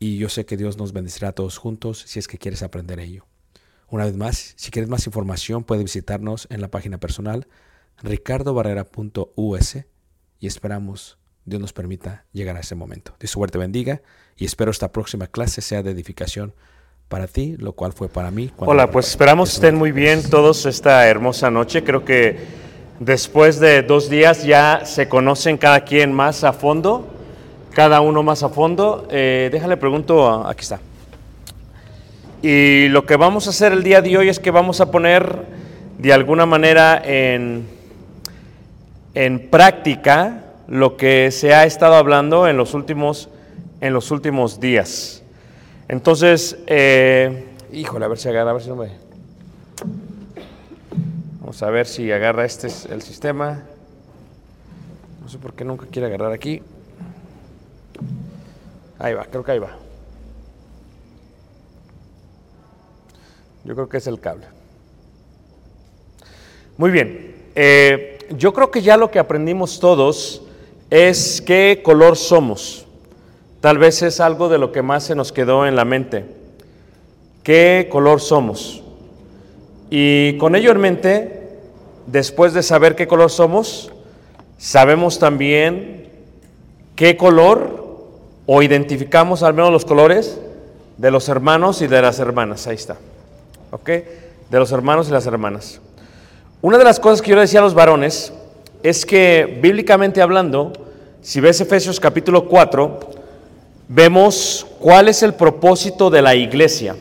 y yo sé que Dios nos bendecirá a todos juntos si es que quieres aprender ello. Una vez más, si quieres más información, puedes visitarnos en la página personal ricardobarrera.us y esperamos Dios nos permita llegar a ese momento. Dios suerte bendiga y espero esta próxima clase sea de edificación para ti, lo cual fue para mí. Hola, pues esperamos estén muy bien todos esta hermosa noche. Creo que después de dos días ya se conocen cada quien más a fondo, cada uno más a fondo. Eh, déjale pregunto, aquí está. Y lo que vamos a hacer el día de hoy es que vamos a poner de alguna manera en, en práctica lo que se ha estado hablando en los últimos, en los últimos días. Entonces, eh, híjole, a ver si agarra, a ver si no me... Vamos a ver si agarra este es el sistema. No sé por qué nunca quiere agarrar aquí. Ahí va, creo que ahí va. Yo creo que es el cable. Muy bien. eh, yo creo que ya lo que aprendimos todos es qué color somos. Tal vez es algo de lo que más se nos quedó en la mente. ¿Qué color somos? Y con ello en mente, después de saber qué color somos, sabemos también qué color o identificamos al menos los colores de los hermanos y de las hermanas. Ahí está. ¿Ok? De los hermanos y las hermanas. Una de las cosas que yo le decía a los varones es que bíblicamente hablando, si ves Efesios capítulo 4, vemos cuál es el propósito de la iglesia.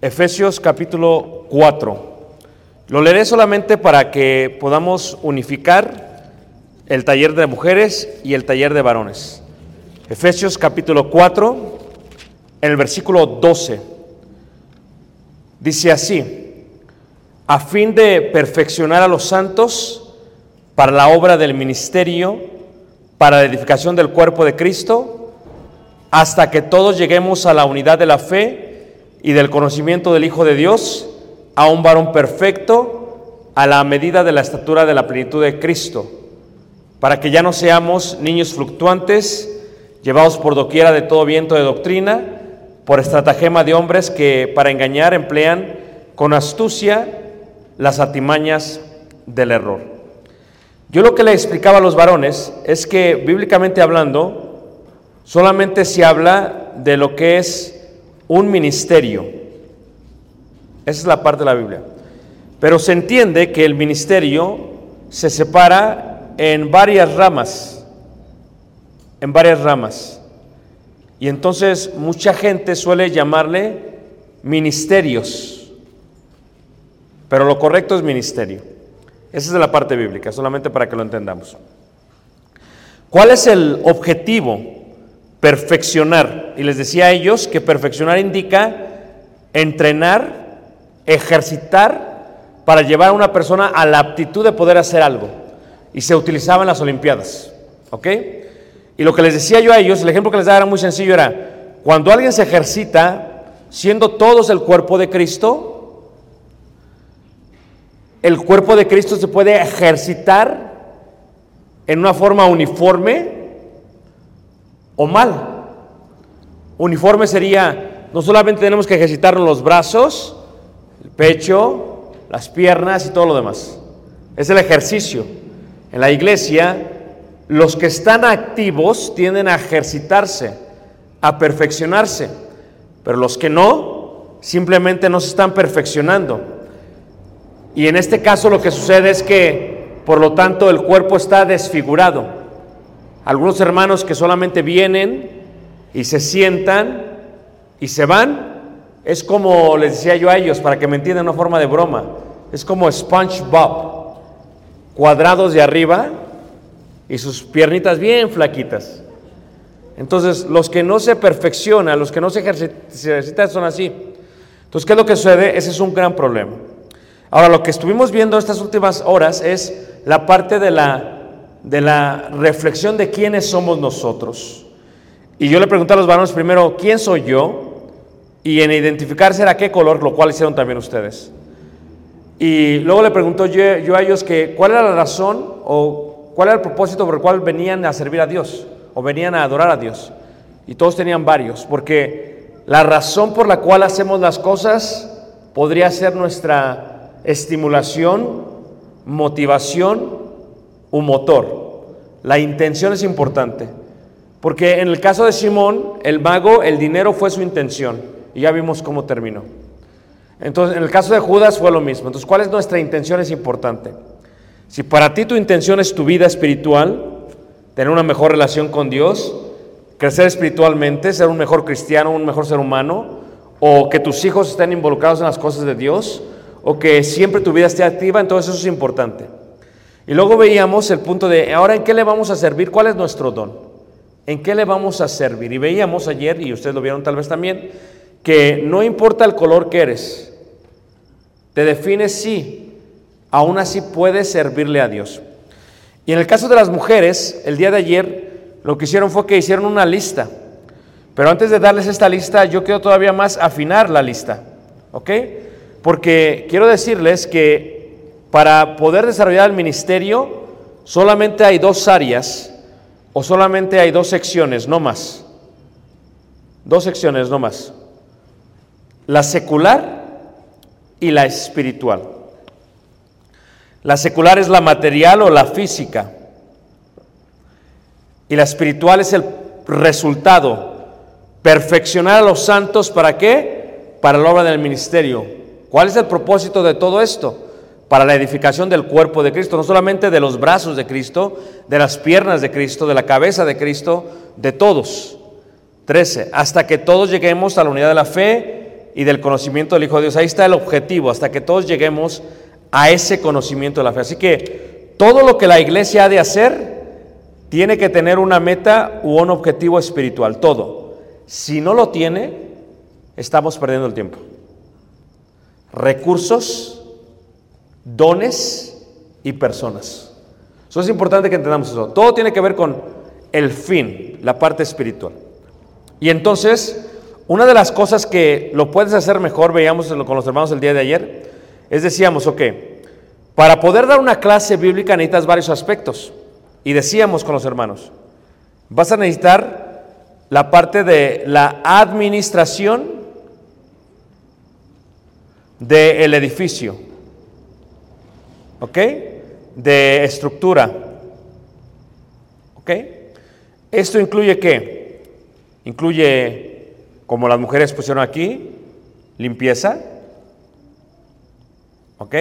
Efesios capítulo 4. Lo leeré solamente para que podamos unificar el taller de mujeres y el taller de varones. Efesios capítulo 4, en el versículo 12. Dice así, a fin de perfeccionar a los santos para la obra del ministerio, para la edificación del cuerpo de Cristo, hasta que todos lleguemos a la unidad de la fe y del conocimiento del Hijo de Dios, a un varón perfecto, a la medida de la estatura de la plenitud de Cristo, para que ya no seamos niños fluctuantes, llevados por doquiera de todo viento de doctrina, por estratagema de hombres que para engañar emplean con astucia las atimañas del error. Yo lo que le explicaba a los varones es que bíblicamente hablando, solamente se habla de lo que es un ministerio. Esa es la parte de la Biblia. Pero se entiende que el ministerio se separa en varias ramas, en varias ramas. Y entonces mucha gente suele llamarle ministerios, pero lo correcto es ministerio. Esa es la parte bíblica, solamente para que lo entendamos. ¿Cuál es el objetivo? Perfeccionar. Y les decía a ellos que perfeccionar indica entrenar, ejercitar para llevar a una persona a la aptitud de poder hacer algo. Y se utilizaba en las Olimpiadas. ¿Ok? Y lo que les decía yo a ellos, el ejemplo que les daba era muy sencillo, era cuando alguien se ejercita, siendo todos el cuerpo de Cristo, el cuerpo de Cristo se puede ejercitar en una forma uniforme o mal. Uniforme sería, no solamente tenemos que ejercitarnos los brazos, el pecho, las piernas y todo lo demás. Es el ejercicio. En la iglesia, los que están activos tienden a ejercitarse, a perfeccionarse, pero los que no, simplemente no se están perfeccionando. Y en este caso lo que sucede es que, por lo tanto, el cuerpo está desfigurado. Algunos hermanos que solamente vienen y se sientan y se van, es como les decía yo a ellos, para que me entiendan una forma de broma, es como SpongeBob, cuadrados de arriba y sus piernitas bien flaquitas. Entonces, los que no se perfeccionan, los que no se ejercitan son así. Entonces, ¿qué es lo que sucede? Ese es un gran problema. Ahora, lo que estuvimos viendo estas últimas horas es la parte de la, de la reflexión de quiénes somos nosotros. Y yo le pregunté a los varones primero, ¿quién soy yo? Y en identificarse era qué color, lo cual hicieron también ustedes. Y luego le pregunto yo, yo a ellos que cuál era la razón o cuál era el propósito por el cual venían a servir a Dios o venían a adorar a Dios. Y todos tenían varios, porque la razón por la cual hacemos las cosas podría ser nuestra estimulación, motivación u motor. La intención es importante, porque en el caso de Simón, el mago, el dinero fue su intención, y ya vimos cómo terminó. Entonces, en el caso de Judas fue lo mismo. Entonces, ¿cuál es nuestra intención? Es importante. Si para ti tu intención es tu vida espiritual, tener una mejor relación con Dios, crecer espiritualmente, ser un mejor cristiano, un mejor ser humano, o que tus hijos estén involucrados en las cosas de Dios, o que siempre tu vida esté activa, entonces eso es importante. Y luego veíamos el punto de, ahora en qué le vamos a servir, cuál es nuestro don, en qué le vamos a servir. Y veíamos ayer, y ustedes lo vieron tal vez también, que no importa el color que eres, te defines sí, aún así puedes servirle a Dios. Y en el caso de las mujeres, el día de ayer lo que hicieron fue que hicieron una lista. Pero antes de darles esta lista, yo quiero todavía más afinar la lista. ¿Ok? Porque quiero decirles que para poder desarrollar el ministerio, solamente hay dos áreas o solamente hay dos secciones, no más. Dos secciones, no más. La secular y la espiritual. La secular es la material o la física. Y la espiritual es el resultado? Perfeccionar a los santos para qué? Para la obra del ministerio. ¿Cuál es el propósito de todo esto? Para la edificación del cuerpo de Cristo, no solamente de los brazos de Cristo, de las piernas de Cristo, de la cabeza de Cristo, de todos. 13. Hasta que todos lleguemos a la unidad de la fe y del conocimiento del Hijo de Dios. Ahí está el objetivo, hasta que todos lleguemos a ese conocimiento de la fe. Así que todo lo que la iglesia ha de hacer tiene que tener una meta u un objetivo espiritual, todo. Si no lo tiene, estamos perdiendo el tiempo. Recursos, dones y personas. Eso es importante que entendamos eso. Todo tiene que ver con el fin, la parte espiritual. Y entonces, una de las cosas que lo puedes hacer mejor, veíamos con los hermanos el día de ayer, es decíamos, ok, para poder dar una clase bíblica necesitas varios aspectos. Y decíamos con los hermanos, vas a necesitar la parte de la administración del edificio, ¿ok? De estructura, ¿ok? Esto incluye qué? Incluye, como las mujeres pusieron aquí, limpieza, ¿ok?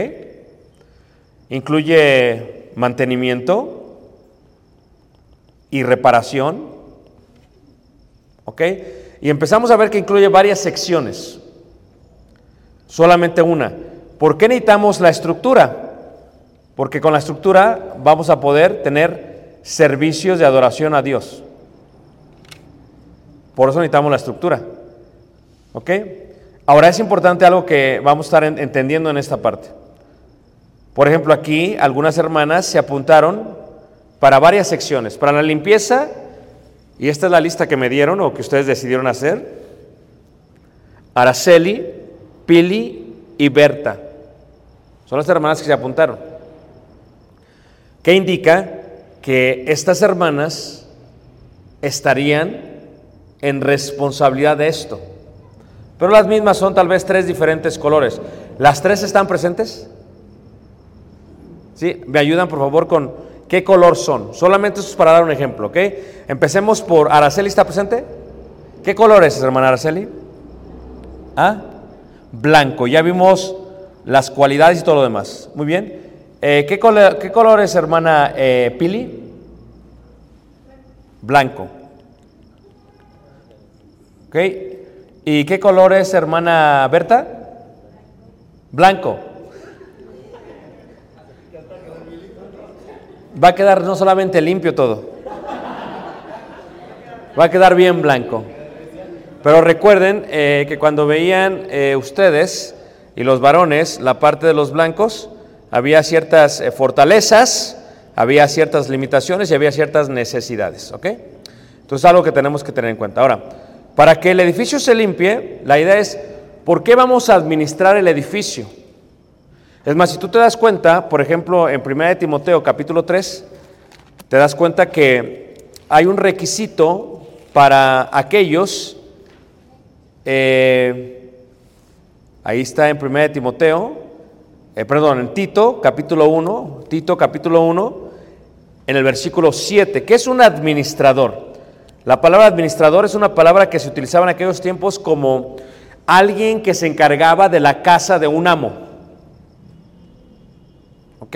Incluye mantenimiento y reparación, ¿ok? Y empezamos a ver que incluye varias secciones, solamente una. ¿Por qué necesitamos la estructura? Porque con la estructura vamos a poder tener servicios de adoración a Dios. Por eso necesitamos la estructura. ¿Ok? Ahora es importante algo que vamos a estar en- entendiendo en esta parte. Por ejemplo, aquí algunas hermanas se apuntaron para varias secciones. Para la limpieza, y esta es la lista que me dieron o que ustedes decidieron hacer, Araceli, Pili y Berta. Son las hermanas que se apuntaron. ¿Qué indica? Que estas hermanas estarían en responsabilidad de esto. Pero las mismas son tal vez tres diferentes colores. ¿Las tres están presentes? ¿Sí? ¿Me ayudan por favor con qué color son? Solamente eso es para dar un ejemplo, ¿ok? Empecemos por Araceli, ¿está presente? ¿Qué color es, hermana Araceli? ¿Ah? Blanco. Ya vimos las cualidades y todo lo demás. Muy bien. Eh, ¿qué, color es, hermana eh, Pili? Blanco. ¿Ok? ¿Y qué color es, hermana Berta? Blanco. Va a quedar no solamente limpio todo, va a quedar bien blanco. Pero recuerden eh, que cuando veían eh, ustedes y los varones la parte de los blancos, había ciertas eh, fortalezas, había ciertas limitaciones y había ciertas necesidades, ¿ok? Entonces algo que tenemos que tener en cuenta. Ahora, para que el edificio se limpie, la idea es, ¿por qué vamos a administrar el edificio? Es más, si tú te das cuenta, por ejemplo, en 1 de Timoteo capítulo 3, te das cuenta que hay un requisito para aquellos, eh, ahí está en 1 de Timoteo, eh, perdón, en Tito capítulo 1, Tito capítulo 1, en el versículo 7, que es un administrador. La palabra administrador es una palabra que se utilizaba en aquellos tiempos como alguien que se encargaba de la casa de un amo. ¿Ok?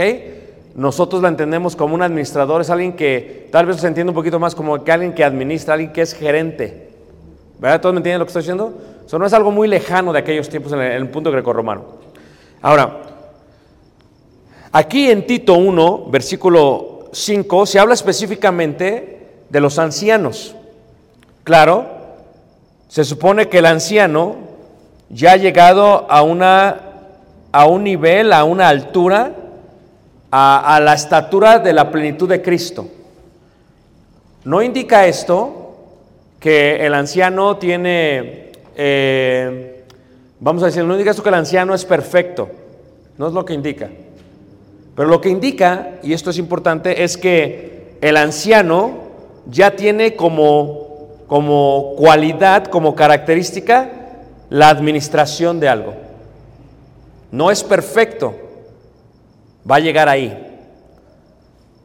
Nosotros la entendemos como un administrador, es alguien que tal vez se entiende un poquito más como que alguien que administra, alguien que es gerente. ¿Verdad? ¿Todos me entienden lo que estoy diciendo? Eso no es algo muy lejano de aquellos tiempos en el, en el punto grecorromano. Ahora, aquí en Tito 1, versículo 5, se habla específicamente de los ancianos. Claro, se supone que el anciano ya ha llegado a, una, a un nivel, a una altura, a, la estatura de la plenitud de Cristo. ¿No indica esto que el anciano tiene, eh, vamos a decir, no indica esto que el anciano es perfecto? No es lo que indica. Pero lo que indica, y esto es importante, es que el anciano ya tiene como, como cualidad, como característica, la administración de algo. No es perfecto, va a llegar ahí.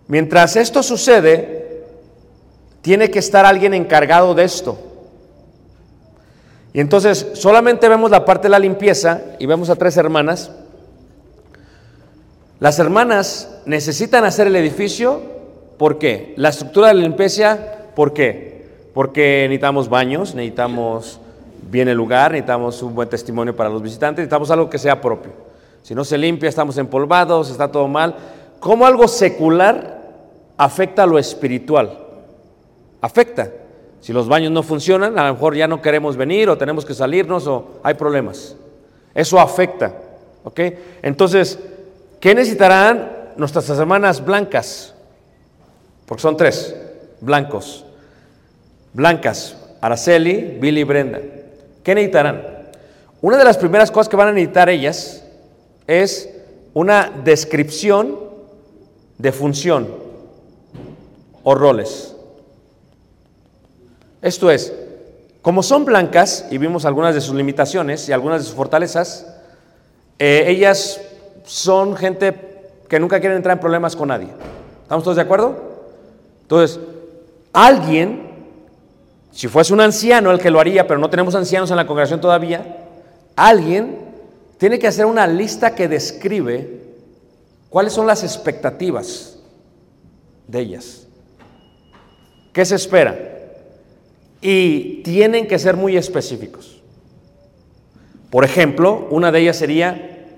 Mientras esto sucede, tiene que estar alguien encargado de esto. Y entonces solamente vemos la parte de la limpieza y vemos a tres hermanas. Las hermanas necesitan hacer el edificio, ¿por qué? La estructura de la limpieza, ¿por qué? Porque necesitamos baños, necesitamos bien el lugar, necesitamos un buen testimonio para los visitantes, necesitamos algo que sea propio. Si no se limpia, estamos empolvados, está todo mal. ¿Cómo algo secular afecta a lo espiritual? Afecta. Si los baños no funcionan, a lo mejor ya no queremos venir o tenemos que salirnos o hay problemas. Eso afecta. ¿Ok? Entonces, ¿qué necesitarán nuestras hermanas blancas? Porque son tres, blancos. Blancas, Araceli, Billy Brenda. ¿Qué necesitarán? Una de las primeras cosas que van a necesitar ellas es una descripción de función o roles. Esto es, como son blancas, y vimos algunas de sus limitaciones y algunas de sus fortalezas, eh, ellas son gente que nunca quieren entrar en problemas con nadie. ¿Estamos todos de acuerdo? Entonces, alguien, si fuese un anciano el que lo haría, pero no tenemos ancianos en la congregación todavía, alguien tiene que hacer una lista que describe cuáles son las expectativas de ellas. ¿Qué se espera? Y tienen que ser muy específicos. Por ejemplo, una de ellas sería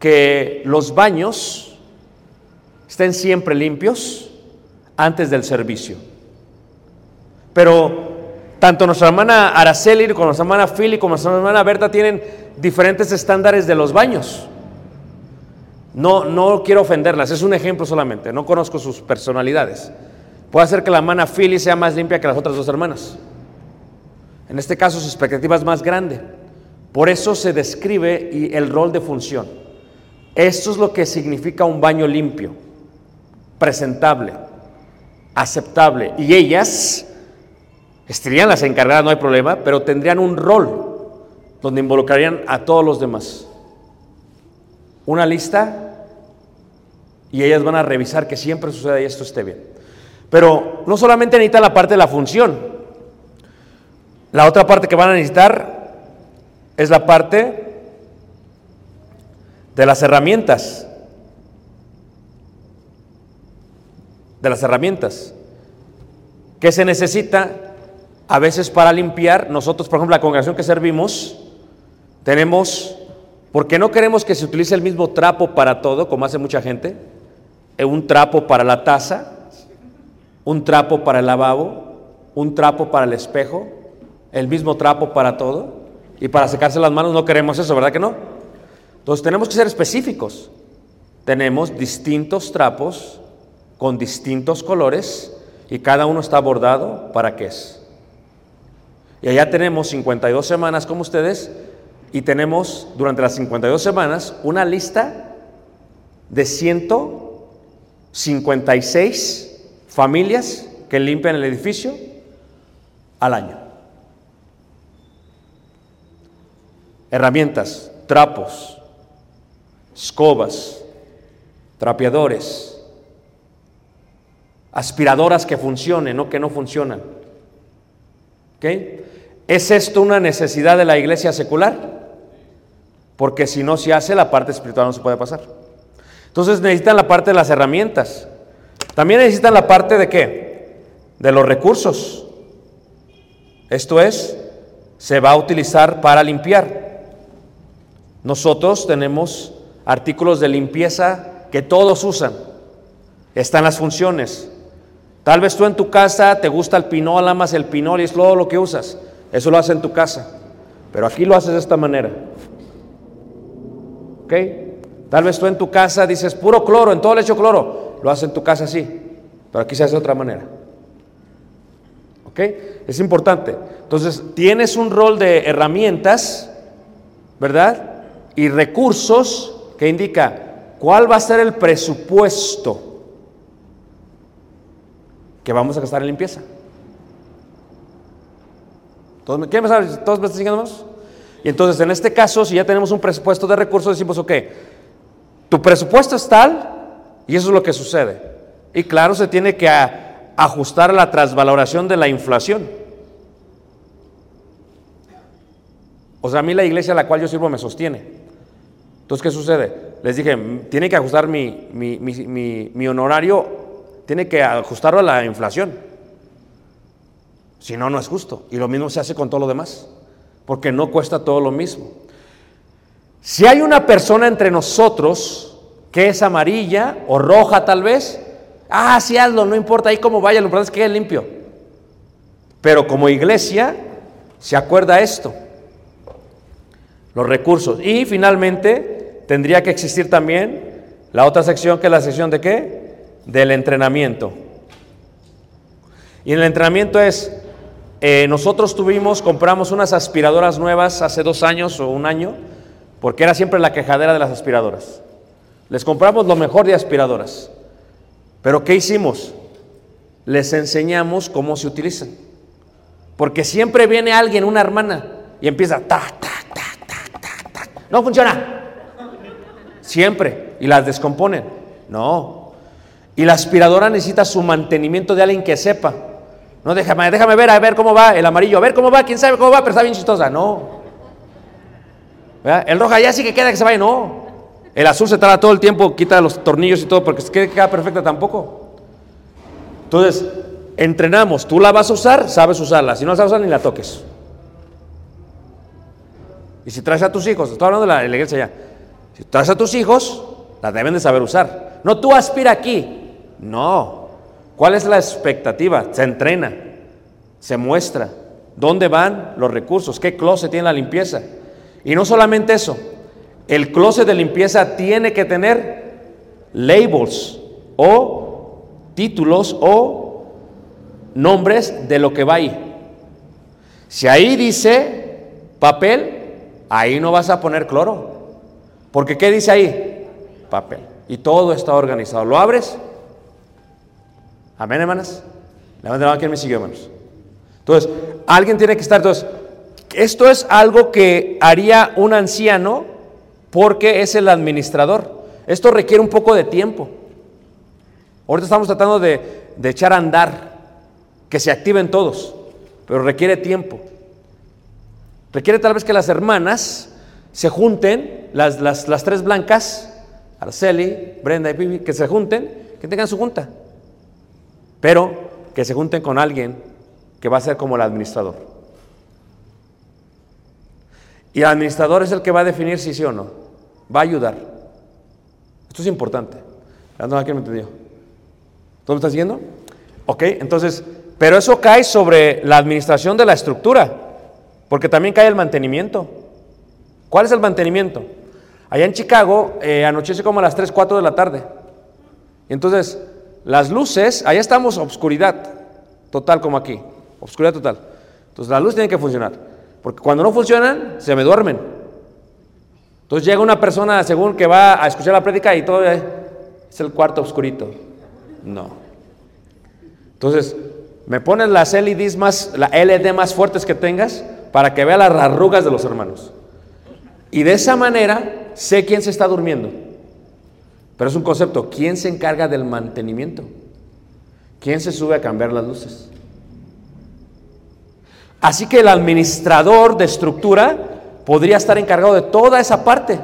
que los baños estén siempre limpios antes del servicio. Pero tanto nuestra hermana Araceli como nuestra hermana Philly como nuestra hermana Berta tienen diferentes estándares de los baños. No, no quiero ofenderlas, es un ejemplo solamente, no conozco sus personalidades. Puede ser que la hermana Philly sea más limpia que las otras dos hermanas. En este caso su expectativa es más grande. Por eso se describe y el rol de función. Esto es lo que significa un baño limpio, presentable, aceptable. Y ellas estarían las encargadas, no hay problema, pero tendrían un rol donde involucrarían a todos los demás. Una lista y ellas van a revisar que siempre suceda y esto esté bien. Pero no solamente necesitan la parte de la función, la otra parte que van a necesitar es la parte de las herramientas. De las herramientas. ¿Qué se necesita a veces para limpiar? Nosotros, por ejemplo, la congregación que servimos, tenemos, porque no queremos que se utilice el mismo trapo para todo, como hace mucha gente, eh, un trapo para la taza, un trapo para el lavabo, un trapo para el espejo, el mismo trapo para todo, y para secarse las manos no queremos eso, ¿verdad que no? Entonces tenemos que ser específicos. Tenemos distintos trapos con distintos colores y cada uno está bordado para qué es. Y allá tenemos 52 semanas como ustedes y tenemos durante las 52 semanas una lista de 156 familias que limpian el edificio al año. Herramientas, trapos, escobas, trapeadores, aspiradoras que funcionen, no que no funcionan. ¿Ok? ¿Es esto una necesidad de la iglesia secular? Porque si no se hace, la parte espiritual no se puede pasar. Entonces necesitan la parte de las herramientas. También necesitan la parte de qué? De los recursos. Esto es, se va a utilizar para limpiar. Nosotros tenemos artículos de limpieza que todos usan. Están las funciones. Tal vez tú en tu casa te gusta el pinol, amas el pinol y es todo lo que usas. Eso lo haces en tu casa. Pero aquí lo haces de esta manera. ¿Ok? Tal vez tú en tu casa dices puro cloro, en todo le echo cloro. Lo haces en tu casa así. Pero aquí se hace de otra manera. ¿Ok? Es importante. Entonces, tienes un rol de herramientas, ¿verdad? Y recursos que indica cuál va a ser el presupuesto que vamos a gastar en limpieza. ¿Todos me, ¿Quieren saber? ¿Todos me están siguiendo? Y entonces, en este caso, si ya tenemos un presupuesto de recursos, decimos, ok, tu presupuesto es tal y eso es lo que sucede. Y claro, se tiene que ajustar la trasvaloración de la inflación. O sea, a mí la iglesia a la cual yo sirvo me sostiene. Entonces, ¿qué sucede? Les dije, tiene que ajustar mi, mi, mi, mi honorario, tiene que ajustarlo a la inflación. Si no, no es justo. Y lo mismo se hace con todo lo demás, porque no cuesta todo lo mismo. Si hay una persona entre nosotros que es amarilla o roja tal vez, ah, sí hazlo, no importa ahí cómo vaya, lo importante es que quede limpio. Pero como iglesia se acuerda esto, los recursos. Y finalmente tendría que existir también la otra sección que es la sección de qué? Del entrenamiento. Y el entrenamiento es, eh, nosotros tuvimos, compramos unas aspiradoras nuevas hace dos años o un año, porque era siempre la quejadera de las aspiradoras. Les compramos lo mejor de aspiradoras. Pero ¿qué hicimos? Les enseñamos cómo se utilizan. Porque siempre viene alguien, una hermana, y empieza, ta, ta, ta, ta, ta, ta. No funciona. Siempre. Y las descomponen. No. Y la aspiradora necesita su mantenimiento de alguien que sepa. No, déjame, déjame ver, a ver cómo va el amarillo, a ver cómo va, quién sabe cómo va, pero está bien chistosa. No. El roja ya sí que queda que se vaya, no. El azul se tarda todo el tiempo, quita los tornillos y todo, porque que queda perfecta tampoco. Entonces, entrenamos, tú la vas a usar, sabes usarla, si no la sabes usar, ni la toques. Y si traes a tus hijos, estoy hablando de la, de iglesia ya, si traes a tus hijos, la deben de saber usar. No tú aspira aquí, no. ¿Cuál es la expectativa? Se entrena, se muestra. ¿Dónde van los recursos? ¿Qué closet tiene la limpieza? Y no solamente eso, el closet de limpieza tiene que tener labels o títulos o nombres de lo que va ahí. Si ahí dice papel, ahí no vas a poner cloro. Porque ¿qué dice ahí? Papel. Y todo está organizado. ¿Lo abres? Amén, hermanas. Levanten la mano, ¿quién me siguió, hermanos? Entonces, alguien tiene que estar. Entonces, esto es algo que haría un anciano porque es el administrador. Esto requiere un poco de tiempo. Ahorita estamos tratando de, de echar a andar, que se activen todos, pero requiere tiempo. Requiere tal vez que las hermanas se junten, las, las, las tres blancas, Araceli, Brenda y Pibi, que se junten, que tengan su junta, pero que se junten con alguien que va a ser como el administrador. Y el administrador es el que va a definir si sí o no. Va a ayudar. Esto es importante. No, ¿Quién me entendió? ¿Todo me está siguiendo? Ok, entonces, pero eso cae sobre la administración de la estructura, porque también cae el mantenimiento. ¿Cuál es el mantenimiento? Allá en Chicago eh, anochece como a las 3, 4 de la tarde. Entonces, las luces, allá estamos obscuridad total como aquí, obscuridad total. Entonces, las luces tienen que funcionar. Porque cuando no funcionan, se me duermen. Entonces llega una persona, según que va a escuchar la prédica y todo es el cuarto oscurito. No. Entonces, me pones las LEDs más, la LED más fuertes que tengas para que vea las arrugas de los hermanos. Y de esa manera sé quién se está durmiendo. Pero es un concepto, ¿quién se encarga del mantenimiento? ¿Quién se sube a cambiar las luces? Así que el administrador de estructura podría estar encargado de toda esa parte,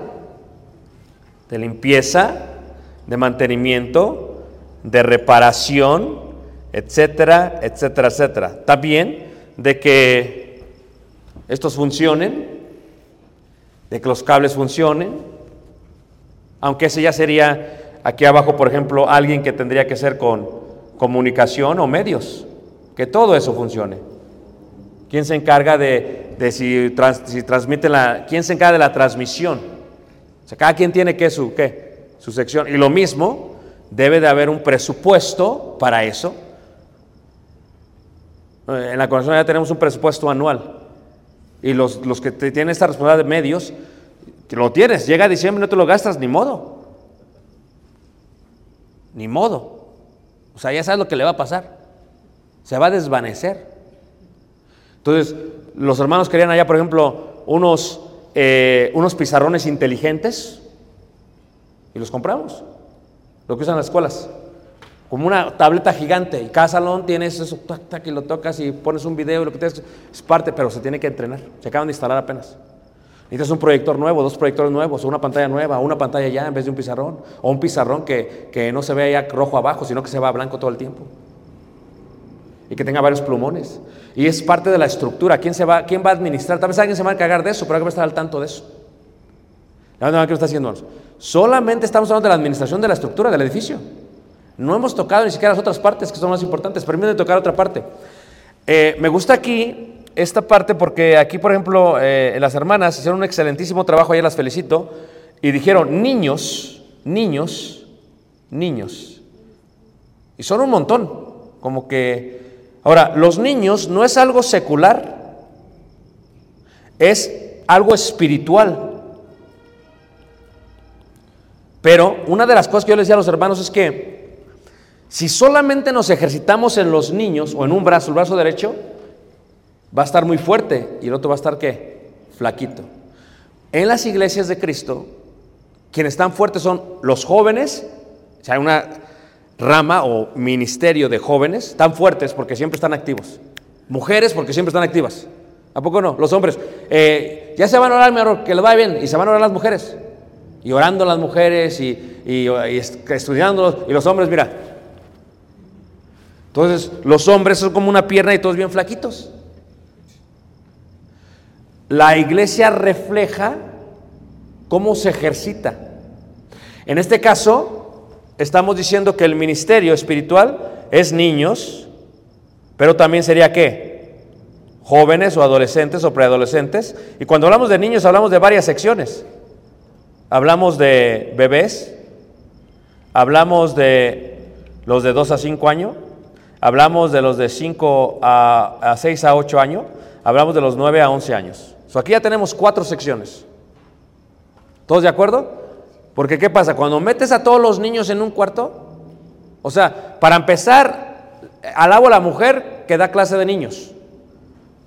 de limpieza, de mantenimiento, de reparación, etcétera, etcétera, etcétera. También de que estos funcionen, de que los cables funcionen, aunque ese ya sería aquí abajo, por ejemplo, alguien que tendría que ser con comunicación o medios, que todo eso funcione. ¿Quién se encarga de, si, trans, si, transmite la... ¿Quién se encarga de la transmisión? O sea, cada quien tiene que su, ¿qué? su sección. Y lo mismo, debe de haber un presupuesto para eso. En la conexión ya tenemos un presupuesto anual. Y los, los que tienen esta responsabilidad de medios, lo tienes, llega diciembre no te lo gastas, ni modo. Ni modo. O sea, ya sabes lo que le va a pasar. Se va a desvanecer. Entonces, los hermanos querían allá, por ejemplo, unos, eh, unos pizarrones inteligentes y los compramos, lo que usan las escuelas. como una tableta gigante. Y cada salón tienes eso, tac, tac, y lo tocas y pones un video, y lo que tienes, es parte, pero se tiene que entrenar. Se acaban de instalar apenas. Necesitas un proyector nuevo, dos proyectores nuevos, o una pantalla nueva, una pantalla ya en vez de un pizarrón, o un pizarrón que, que no se vea ya rojo abajo, sino que se va blanco todo el tiempo. Y que tenga varios plumones. Y es parte de la estructura. ¿Quién, se va, quién va a administrar? Tal vez alguien se va a encargar de eso, pero hay que estar al tanto de eso. ¿Ya qué está haciendo? Solamente estamos hablando de la administración de la estructura del edificio. No hemos tocado ni siquiera las otras partes que son más importantes. Permítanme tocar otra parte. Eh, me gusta aquí esta parte porque aquí, por ejemplo, eh, las hermanas hicieron un excelentísimo trabajo, ayer las felicito, y dijeron, niños, niños, niños. Y son un montón, como que... Ahora, los niños no es algo secular, es algo espiritual. Pero una de las cosas que yo les decía a los hermanos es que si solamente nos ejercitamos en los niños o en un brazo, el brazo derecho, va a estar muy fuerte y el otro va a estar qué? Flaquito. En las iglesias de Cristo, quienes están fuertes son los jóvenes, o sea, hay una rama o ministerio de jóvenes, están fuertes porque siempre están activos. Mujeres porque siempre están activas. ¿A poco no? Los hombres, eh, ya se van a orar, que les va bien, y se van a orar las mujeres. Y orando las mujeres y, y, y estudiando, y los hombres, mira. Entonces, los hombres son como una pierna y todos bien flaquitos. La iglesia refleja cómo se ejercita. En este caso, estamos diciendo que el ministerio espiritual es niños, pero también sería qué? Jóvenes o adolescentes o preadolescentes. Y cuando hablamos de niños hablamos de varias secciones. Hablamos de bebés, hablamos de los de 2 a 5 años, hablamos de los de 5 a, a 6 a 8 años, hablamos de los 9 a 11 años aquí ya tenemos cuatro secciones. ¿Todos de acuerdo? Porque ¿qué pasa? Cuando metes a todos los niños en un cuarto, o sea, para empezar, alabo a la mujer que da clase de niños.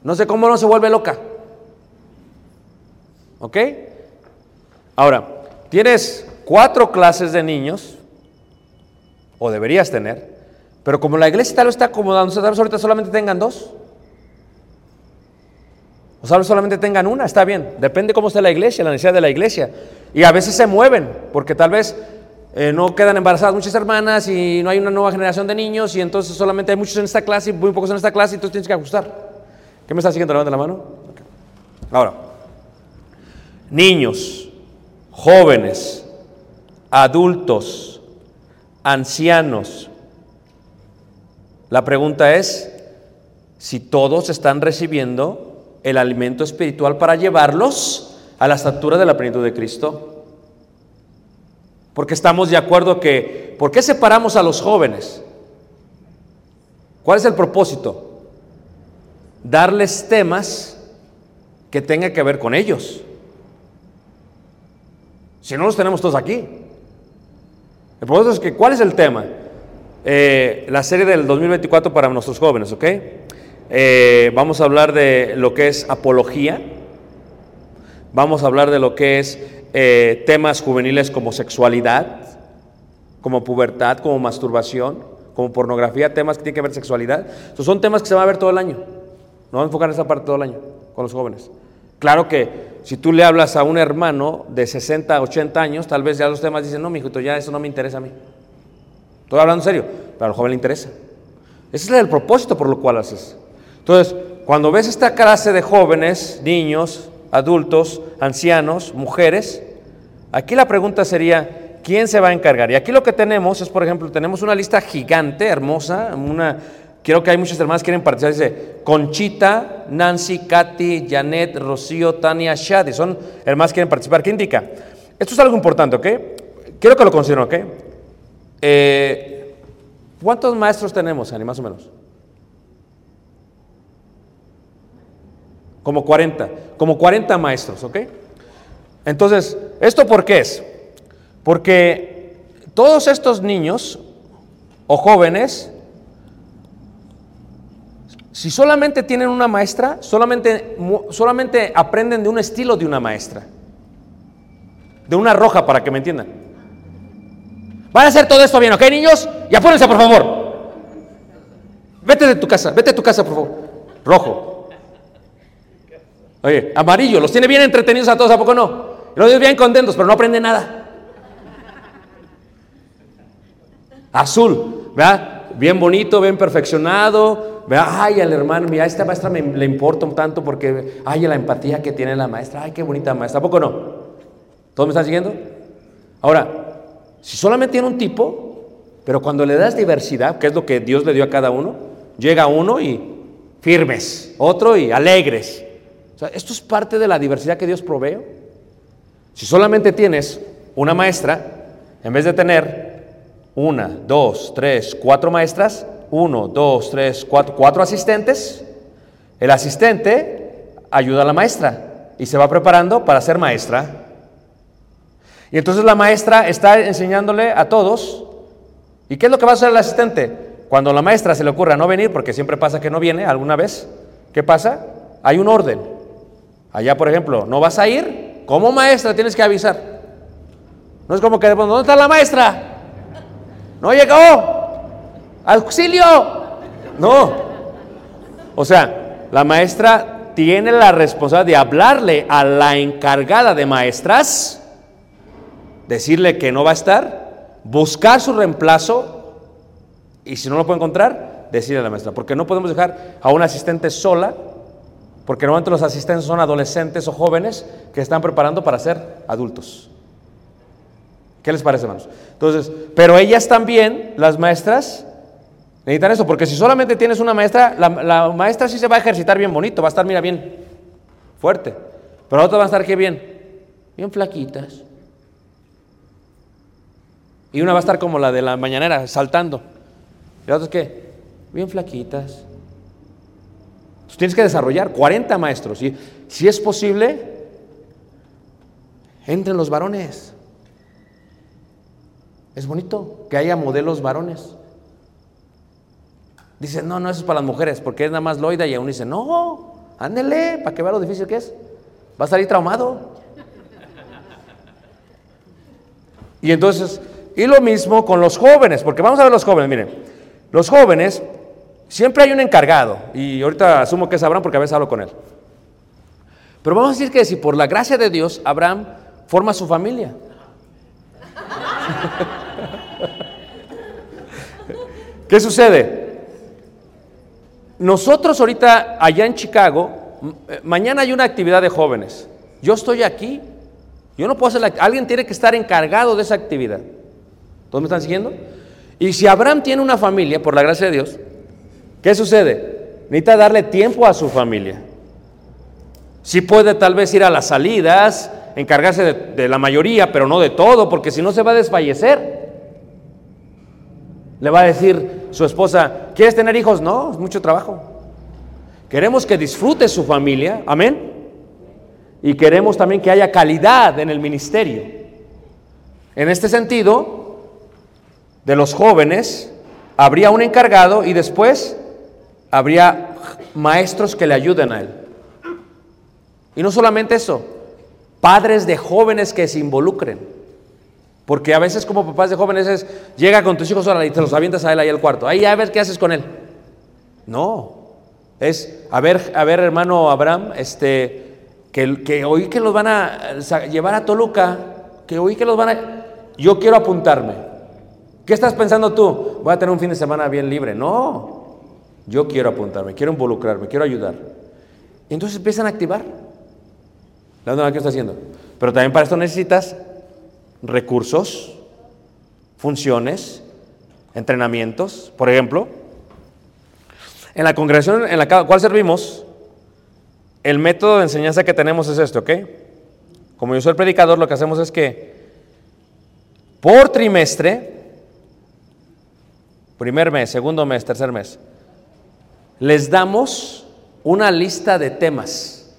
No sé cómo no se vuelve loca. ¿Ok? Ahora, tienes cuatro clases de niños, o deberías tener, pero como la iglesia tal lo está acomodando, tal vez ahorita solamente tengan dos. O sea, solamente tengan una, está bien. Depende cómo esté la iglesia, la necesidad de la iglesia. Y a veces se mueven, porque tal vez eh, no quedan embarazadas muchas hermanas y no hay una nueva generación de niños y entonces solamente hay muchos en esta clase y muy pocos en esta clase y entonces tienes que ajustar. ¿Qué me está siguiendo? Levanta la mano. Ahora, niños, jóvenes, adultos, ancianos. La pregunta es si todos están recibiendo el alimento espiritual para llevarlos a la estatura de la plenitud de Cristo. Porque estamos de acuerdo que, ¿por qué separamos a los jóvenes? ¿Cuál es el propósito? Darles temas que tengan que ver con ellos. Si no los tenemos todos aquí. El propósito es que, ¿cuál es el tema? Eh, la serie del 2024 para nuestros jóvenes, ¿ok? Eh, vamos a hablar de lo que es apología, vamos a hablar de lo que es eh, temas juveniles como sexualidad, como pubertad, como masturbación, como pornografía, temas que tienen que ver sexualidad. son temas que se van a ver todo el año. No vamos a enfocar en esa parte todo el año con los jóvenes. Claro que si tú le hablas a un hermano de 60, 80 años, tal vez ya los temas dicen, no, mi hijito, ya eso no me interesa a mí. Estoy hablando en serio, pero al joven le interesa. Ese es el propósito por lo cual haces. Entonces, cuando ves esta clase de jóvenes, niños, adultos, ancianos, mujeres, aquí la pregunta sería, ¿quién se va a encargar? Y aquí lo que tenemos es, por ejemplo, tenemos una lista gigante, hermosa, una, quiero que hay muchas hermanas que quieren participar, dice Conchita, Nancy, Katy, Janet, Rocío, Tania, Shadi, son hermanas que quieren participar. ¿Qué indica? Esto es algo importante, ¿ok? Quiero que lo consideren, ¿ok? Eh, ¿Cuántos maestros tenemos, Ani, más o menos? Como 40, como 40 maestros, ¿ok? Entonces, ¿esto por qué es? Porque todos estos niños o jóvenes, si solamente tienen una maestra, solamente, solamente aprenden de un estilo de una maestra. De una roja, para que me entiendan. Van a hacer todo esto bien, ¿ok, niños? Y apúrense, por favor. Vete de tu casa, vete de tu casa, por favor. Rojo. Oye, amarillo, los tiene bien entretenidos a todos, ¿a poco no? Y los bien contentos, pero no aprenden nada. Azul, ¿verdad? Bien bonito, bien perfeccionado. ¿verdad? Ay, al hermano, mira, a esta maestra me, le importa un tanto porque, ay, la empatía que tiene la maestra. Ay, qué bonita maestra. ¿A poco no? ¿Todos me están siguiendo? Ahora, si solamente tiene un tipo, pero cuando le das diversidad, que es lo que Dios le dio a cada uno, llega uno y firmes, otro y alegres. Esto es parte de la diversidad que Dios provee. Si solamente tienes una maestra, en vez de tener una, dos, tres, cuatro maestras, uno, dos, tres, cuatro, cuatro asistentes, el asistente ayuda a la maestra y se va preparando para ser maestra. Y entonces la maestra está enseñándole a todos. ¿Y qué es lo que va a hacer el asistente? Cuando la maestra se le ocurra no venir, porque siempre pasa que no viene alguna vez, ¿qué pasa? Hay un orden. Allá, por ejemplo, no vas a ir, como maestra tienes que avisar. No es como que, ¿dónde está la maestra? No llegó. Auxilio. No. O sea, la maestra tiene la responsabilidad de hablarle a la encargada de maestras, decirle que no va a estar, buscar su reemplazo y si no lo puede encontrar, decirle a la maestra. Porque no podemos dejar a un asistente sola, porque normalmente los asistentes son adolescentes o jóvenes que están preparando para ser adultos. ¿Qué les parece, hermanos? Entonces, pero ellas también, las maestras, necesitan eso, porque si solamente tienes una maestra, la, maestra sí se va a ejercitar bien bonito, va a estar, mira, bien fuerte, pero la otra va a estar, ¿qué bien? Bien flaquitas. Y una va a estar como la de la mañanera, saltando. Y la otra es que, bien flaquitas. Entonces, tienes que desarrollar 40 maestros. Y si es posible, entren los varones. Es bonito que haya modelos varones. Dicen, no, no, eso es para las mujeres, porque es nada más loida. Y aún dice, no, ándele, para que vea lo difícil que es. Va a salir traumado. Y entonces, y lo mismo con los jóvenes, porque vamos a ver los jóvenes, miren, los jóvenes, siempre hay un encargado, y ahorita asumo que es Abraham porque a veces hablo con él. Pero vamos a decir que si por la gracia de Dios Abraham forma su familia. ¿Qué sucede? Nosotros ahorita allá en Chicago, eh, mañana hay una actividad de jóvenes. Yo estoy aquí. Yo no puedo hacer la, alguien tiene que estar encargado de esa actividad. ¿Todos me están siguiendo? Y si Abraham tiene una familia, por la gracia de Dios, ¿qué sucede? Necesita darle tiempo a su familia. Si puede tal vez ir a las salidas, encargarse de, de la mayoría, pero no de todo, porque si no se va a desfallecer. Le va a decir su esposa, ¿quieres tener hijos? No, es mucho trabajo. Queremos que disfrute su familia, amén. Y queremos también que haya calidad en el ministerio. En este sentido, de los jóvenes, habría un encargado y después habría maestros que le ayuden a él. Y no solamente eso, padres de jóvenes que se involucren. Porque a veces como papás de jóvenes es, llega con tus hijos ahora y te los avientas a él ahí al cuarto. Ahí a ver qué haces con él. No, es, a ver, a ver hermano Abraham, este, que, que oí que los van a llevar a Toluca, que oí que los van a... Yo quiero apuntarme. ¿Qué estás pensando tú? Voy a tener un fin de semana bien libre. No, yo quiero apuntarme, quiero involucrarme, quiero ayudar. Entonces empiezan a activar. La onda que está haciendo. Pero también para esto necesitas recursos, funciones, entrenamientos. Por ejemplo, en la congregación en la cual servimos, el método de enseñanza que tenemos es esto, ¿ok? Como yo soy el predicador, lo que hacemos es que por trimestre, primer mes, segundo mes, tercer mes, les damos una lista de temas.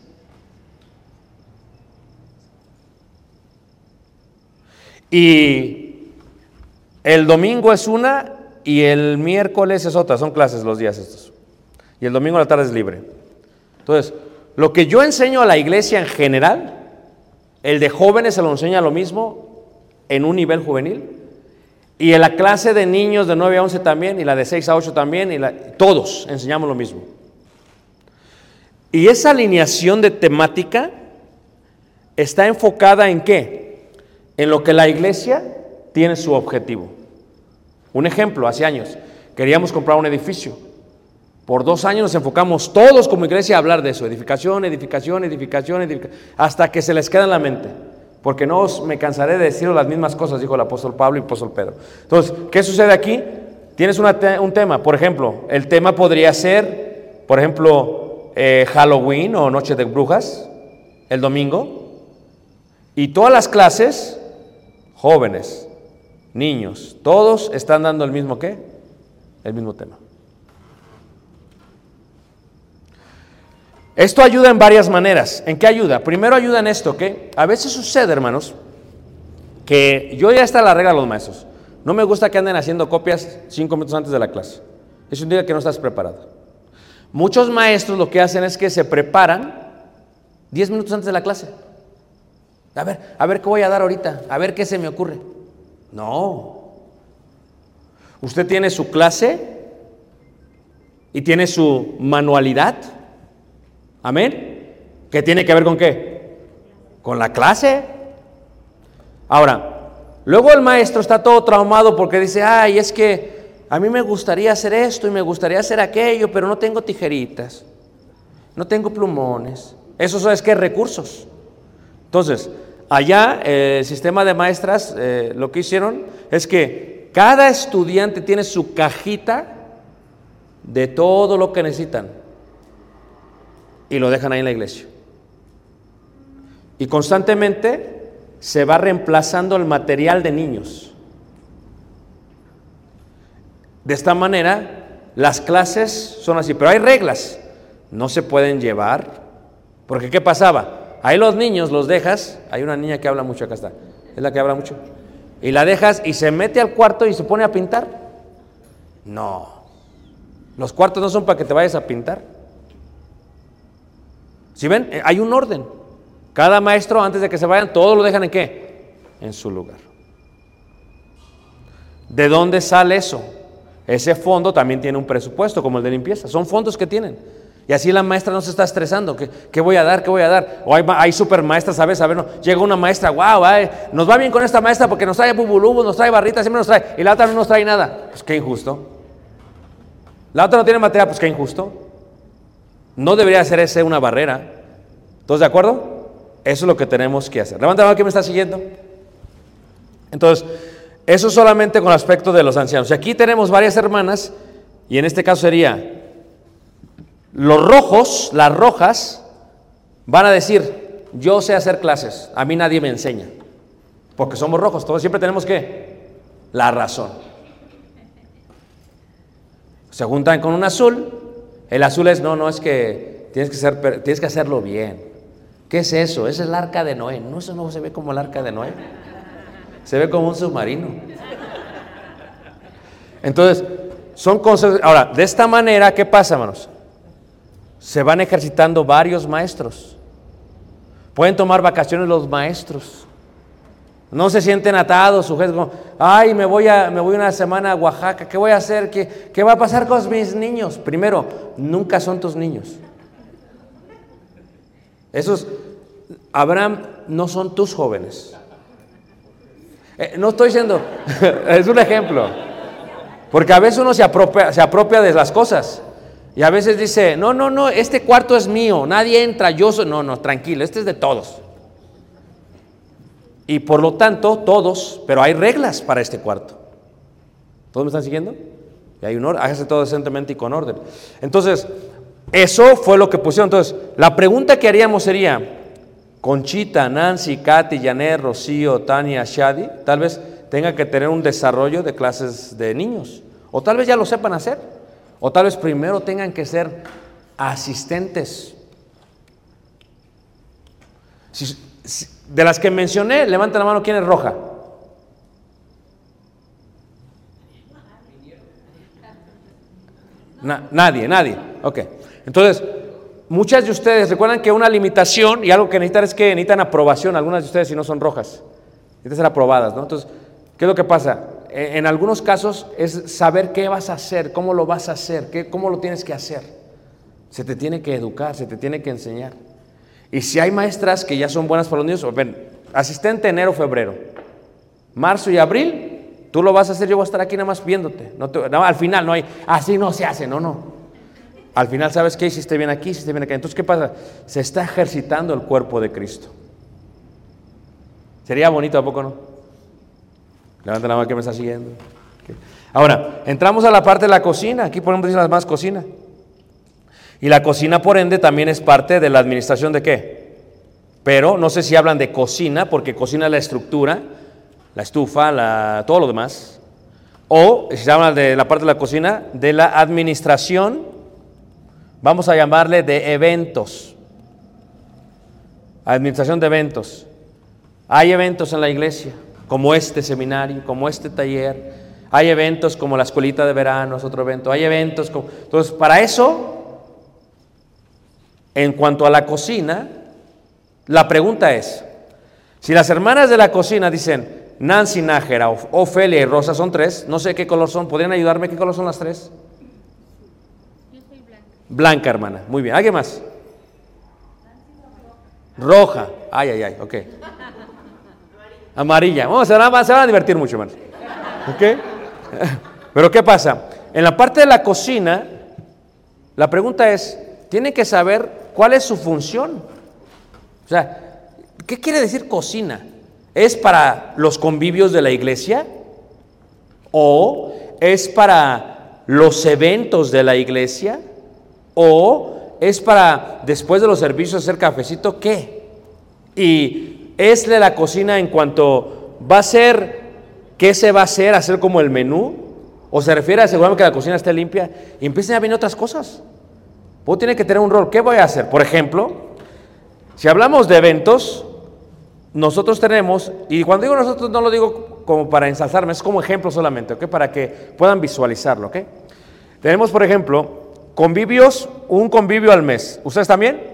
Y el domingo es una y el miércoles es otra, son clases los días estos. Y el domingo a la tarde es libre. Entonces, lo que yo enseño a la iglesia en general, el de jóvenes se lo enseña lo mismo en un nivel juvenil. Y en la clase de niños de 9 a 11 también, y la de 6 a 8 también, y todos enseñamos lo mismo. Y esa alineación de temática está enfocada en qué? En lo que la iglesia tiene su objetivo. Un ejemplo, hace años, queríamos comprar un edificio. Por dos años nos enfocamos todos como iglesia a hablar de eso, edificación, edificación, edificación, edificación, hasta que se les queda en la mente. Porque no os- me cansaré de decir las mismas cosas, dijo el apóstol Pablo y el apóstol Pedro. Entonces, ¿qué sucede aquí? Tienes un tema, por ejemplo, el tema podría ser, por ejemplo, eh, Halloween o Noche de Brujas, el domingo, y todas las clases, jóvenes, niños, todos están dando el mismo qué? El mismo tema. Esto ayuda en varias maneras. ¿En qué ayuda? Primero ayuda en esto, que a veces sucede, hermanos, que yo ya está la regla de los maestros. No me gusta que anden haciendo copias cinco minutos antes de la clase. Eso indica que no estás preparado. Muchos maestros lo que hacen es que se preparan diez minutos antes de la clase. A ver, a ver qué voy a dar ahorita, a ver qué se me ocurre. No. Usted tiene su clase y tiene su manualidad. Amén. ¿Qué tiene que ver con qué? Con la clase. Ahora, luego el maestro está todo traumado porque dice, ay, es que a mí me gustaría hacer esto y me gustaría hacer aquello, pero no tengo tijeritas, no tengo plumones. Eso es que recursos. Entonces, allá eh, el sistema de maestras eh, lo que hicieron es que cada estudiante tiene su cajita de todo lo que necesitan y lo dejan ahí en la iglesia. Y constantemente se va reemplazando el material de niños. De esta manera, las clases son así, pero hay reglas. No se pueden llevar, porque ¿qué pasaba? Ahí los niños los dejas, hay una niña que habla mucho, acá está, es la que habla mucho, y la dejas y se mete al cuarto y se pone a pintar. No, los cuartos no son para que te vayas a pintar. Si ven, Eh, hay un orden. Cada maestro, antes de que se vayan, todos lo dejan en qué? En su lugar. ¿De dónde sale eso? Ese fondo también tiene un presupuesto, como el de limpieza. Son fondos que tienen. Y así la maestra no se está estresando. ¿Qué, qué voy a dar? ¿Qué voy a dar? O hay, hay super maestras, ¿sabes? A ver, no, llega una maestra, wow, ay, nos va bien con esta maestra porque nos trae bubulubos, nos trae barritas, siempre nos trae. Y la otra no nos trae nada. Pues qué injusto. La otra no tiene material, pues qué injusto. No debería ser ese una barrera. ¿Todos de acuerdo? Eso es lo que tenemos que hacer. Levanta la mano que me está siguiendo. Entonces, eso solamente con el aspecto de los ancianos. Y aquí tenemos varias hermanas, y en este caso sería, los rojos, las rojas, van a decir, yo sé hacer clases, a mí nadie me enseña, porque somos rojos, todos siempre tenemos que, la razón. Se juntan con un azul, el azul es, no, no, es que tienes que, ser, tienes que hacerlo bien. ¿Qué es eso? Es el arca de Noé. No, eso no se ve como el arca de Noé. Se ve como un submarino. Entonces, son cosas. Ahora, de esta manera, ¿qué pasa, hermanos? Se van ejercitando varios maestros. Pueden tomar vacaciones los maestros. No se sienten atados, sujetos como, ay, me voy, a, me voy una semana a Oaxaca, ¿qué voy a hacer? ¿Qué, ¿Qué va a pasar con mis niños? Primero, nunca son tus niños. Esos, Abraham, no son tus jóvenes. Eh, no estoy diciendo, es un ejemplo. Porque a veces uno se apropia, se apropia de las cosas. Y a veces dice, no, no, no, este cuarto es mío, nadie entra, yo soy. No, no, tranquilo, este es de todos. Y por lo tanto, todos, pero hay reglas para este cuarto. ¿Todos me están siguiendo? Y hay un orden, hágase todo decentemente y con orden. Entonces, eso fue lo que pusieron. Entonces, la pregunta que haríamos sería, Conchita, Nancy, Katy, Janet, Rocío, Tania, Shadi, tal vez tenga que tener un desarrollo de clases de niños. O tal vez ya lo sepan hacer. O tal vez primero tengan que ser asistentes. Si- si- de las que mencioné, levanta la mano, ¿quién es roja? Na- nadie, nadie. Ok. Entonces, muchas de ustedes recuerdan que una limitación y algo que necesitan es que necesitan aprobación. Algunas de ustedes, si no son rojas, necesitan ser aprobadas, ¿no? Entonces, ¿qué es lo que pasa? eh, en algunos casos es saber qué vas a hacer, cómo lo vas a hacer, qué, cómo lo tienes que hacer. Se te tiene que educar, se te tiene que enseñar. Y si hay maestras que ya son buenas para los niños, ven, asistente enero, febrero, marzo y abril, tú lo vas a hacer, yo voy a estar aquí nada más viéndote. No te- no, al final no hay, así no se hace, no, no. Al final, ¿sabes qué? Hiciste bien aquí, hiciste bien acá. Entonces, ¿qué pasa? Se está ejercitando el cuerpo de Cristo. Sería bonito, ¿a poco no? Levanta la mano que me está siguiendo. Ahora, entramos a la parte de la cocina. Aquí ponemos las más cocina. Y la cocina, por ende, también es parte de la administración de qué? Pero no sé si hablan de cocina, porque cocina es la estructura, la estufa, la, todo lo demás. O si se habla de la parte de la cocina, de la administración, vamos a llamarle de eventos. Administración de eventos. Hay eventos en la iglesia, como este seminario, como este taller. Hay eventos como la escuelita de verano, es otro evento. Hay eventos como... Entonces, para eso, en cuanto a la cocina, la pregunta es, si las hermanas de la cocina dicen Nancy, Nájera, Of- Ofelia y Rosa son tres, no sé qué color son, ¿podrían ayudarme? ¿Qué color son las tres? Blanca, hermana. Muy bien. ¿Alguien más? Roja. Ay, ay, ay. Ok. Amarilla. Vamos, se van, a- se van a divertir mucho, hermano. ¿Ok? Pero ¿qué pasa? En la parte de la cocina, la pregunta es, tiene que saber cuál es su función. O sea, ¿qué quiere decir cocina? ¿Es para los convivios de la iglesia? ¿O es para los eventos de la iglesia? ¿O es para después de los servicios hacer cafecito? ¿Qué? Y es de la cocina en cuanto va a ser, ¿qué se va a hacer? ¿Hacer como el menú? ¿O se refiere a asegurarme que la cocina esté limpia? Y empiecen a venir otras cosas. Vos tiene que tener un rol. ¿Qué voy a hacer? Por ejemplo, si hablamos de eventos, nosotros tenemos, y cuando digo nosotros no lo digo como para ensalzarme, es como ejemplo solamente, ¿ok? Para que puedan visualizarlo, ¿ok? Tenemos, por ejemplo, convivios, un convivio al mes. ¿Ustedes también?